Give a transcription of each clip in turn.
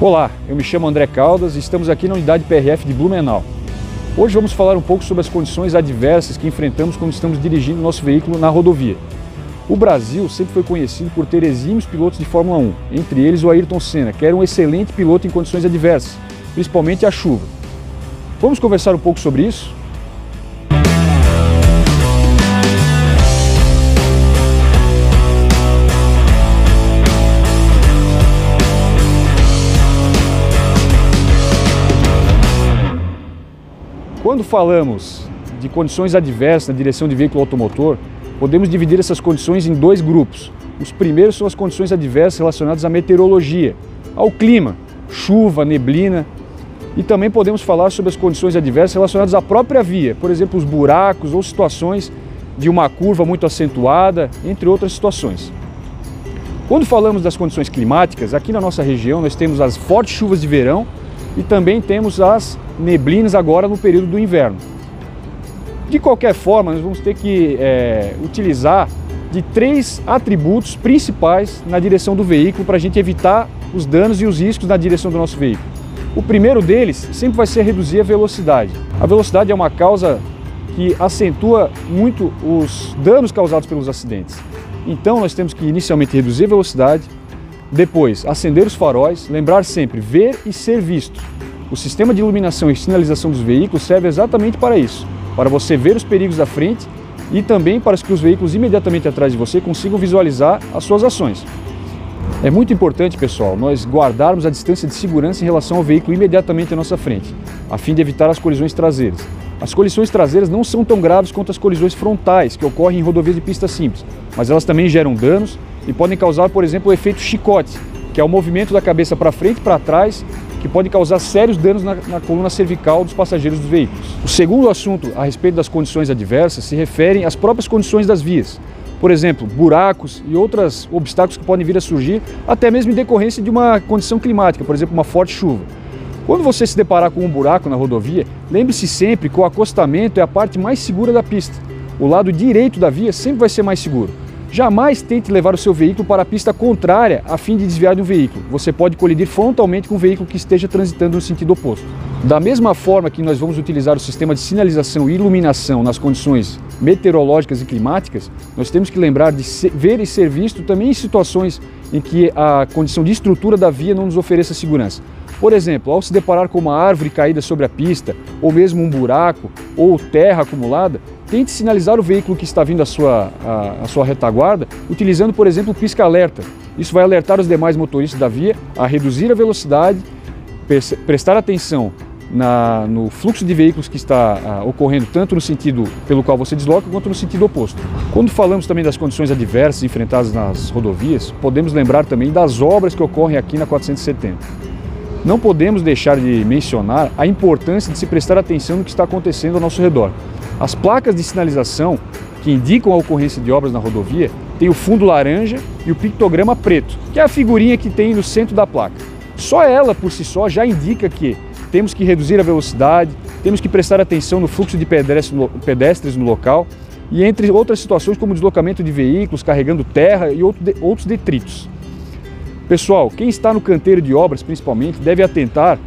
Olá, eu me chamo André Caldas e estamos aqui na unidade PRF de Blumenau. Hoje vamos falar um pouco sobre as condições adversas que enfrentamos quando estamos dirigindo nosso veículo na rodovia. O Brasil sempre foi conhecido por ter exímios pilotos de Fórmula 1, entre eles o Ayrton Senna, que era um excelente piloto em condições adversas, principalmente a chuva. Vamos conversar um pouco sobre isso? Quando falamos de condições adversas na direção de veículo automotor, podemos dividir essas condições em dois grupos. Os primeiros são as condições adversas relacionadas à meteorologia, ao clima, chuva, neblina, e também podemos falar sobre as condições adversas relacionadas à própria via, por exemplo, os buracos ou situações de uma curva muito acentuada, entre outras situações. Quando falamos das condições climáticas, aqui na nossa região nós temos as fortes chuvas de verão e também temos as neblinas agora no período do inverno. De qualquer forma, nós vamos ter que é, utilizar de três atributos principais na direção do veículo para a gente evitar os danos e os riscos na direção do nosso veículo. O primeiro deles sempre vai ser reduzir a velocidade. A velocidade é uma causa que acentua muito os danos causados pelos acidentes. Então nós temos que inicialmente reduzir a velocidade, depois, acender os faróis, lembrar sempre ver e ser visto. O sistema de iluminação e sinalização dos veículos serve exatamente para isso, para você ver os perigos da frente e também para que os veículos imediatamente atrás de você consigam visualizar as suas ações. É muito importante, pessoal, nós guardarmos a distância de segurança em relação ao veículo imediatamente à nossa frente, a fim de evitar as colisões traseiras. As colisões traseiras não são tão graves quanto as colisões frontais, que ocorrem em rodovias de pista simples, mas elas também geram danos e podem causar, por exemplo, o efeito chicote, que é o movimento da cabeça para frente e para trás, que pode causar sérios danos na, na, coluna cervical dos passageiros dos veículos. O segundo assunto a respeito das condições adversas se refere às próprias condições das vias. Por exemplo, buracos e outros obstáculos que podem vir a surgir, até mesmo em decorrência de uma condição climática, por exemplo, uma forte chuva. Quando você se deparar com um buraco na rodovia, lembre-se sempre que o acostamento é a parte mais segura da pista. O lado direito da via sempre vai ser mais seguro. Jamais tente levar o seu veículo para a pista contrária a fim de desviar de um veículo. Você pode colidir frontalmente com um veículo que esteja transitando no sentido oposto. Da mesma forma que nós vamos utilizar o sistema de sinalização e iluminação nas condições meteorológicas e climáticas, nós temos que lembrar de ver e ser visto também em situações em que a condição de estrutura da via não nos ofereça segurança. Por exemplo, ao se deparar com uma árvore caída sobre a pista, ou mesmo um buraco, ou terra acumulada, tente sinalizar o veículo que está vindo à sua, à, à sua retaguarda, utilizando, por exemplo, o pisca-alerta. Isso vai alertar os demais motoristas da via a reduzir a velocidade, prestar atenção na, no fluxo de veículos que está ah, ocorrendo tanto no sentido pelo qual você desloca quanto no sentido oposto. Quando falamos também das condições adversas enfrentadas nas rodovias, podemos lembrar também das obras que ocorrem aqui na 470. Não podemos deixar de mencionar a importância de se prestar atenção no que está acontecendo ao nosso redor. As placas de sinalização que indicam a ocorrência de obras na rodovia têm o fundo laranja e o pictograma preto, que é a figurinha que tem no centro da placa. Só ela por si só já indica que temos que reduzir a velocidade, temos que prestar atenção no fluxo de pedestres no local e entre outras situações como deslocamento de veículos carregando terra e outros detritos. Pessoal, quem está no canteiro de obras principalmente deve atentar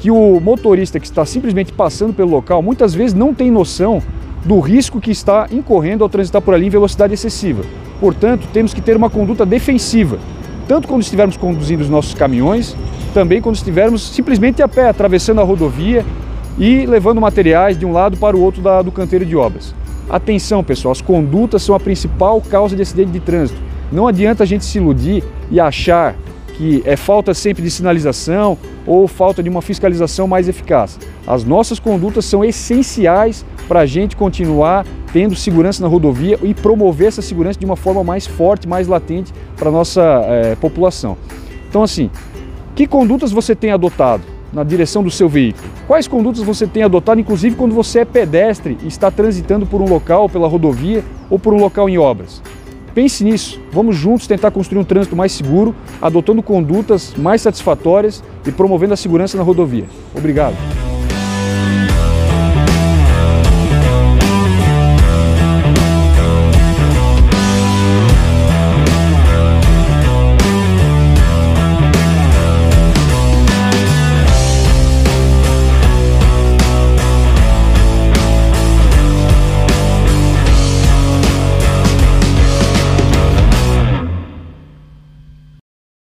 que o motorista que está simplesmente passando pelo local muitas vezes não tem noção do risco que está incorrendo ao transitar por ali em velocidade excessiva. Portanto, temos que ter uma conduta defensiva, tanto quando estivermos conduzindo os nossos caminhões, também quando estivermos simplesmente a pé, atravessando a rodovia e levando materiais de um lado para o outro da, do canteiro de obras. Atenção, pessoal, as condutas são a principal causa de acidente de trânsito. Não adianta a gente se iludir e achar que é falta sempre de sinalização ou falta de uma fiscalização mais eficaz. As nossas condutas são essenciais para a gente continuar tendo segurança na rodovia e promover essa segurança de uma forma mais forte, mais latente para a nossa é, população. Então, assim, que condutas você tem adotado na direção do seu veículo? Quais condutas você tem adotado, inclusive quando você é pedestre e está transitando por um local, pela rodovia ou por um local em obras? Pense nisso. Vamos juntos tentar construir um trânsito mais seguro, adotando condutas mais satisfatórias e promovendo a segurança na rodovia. Obrigado.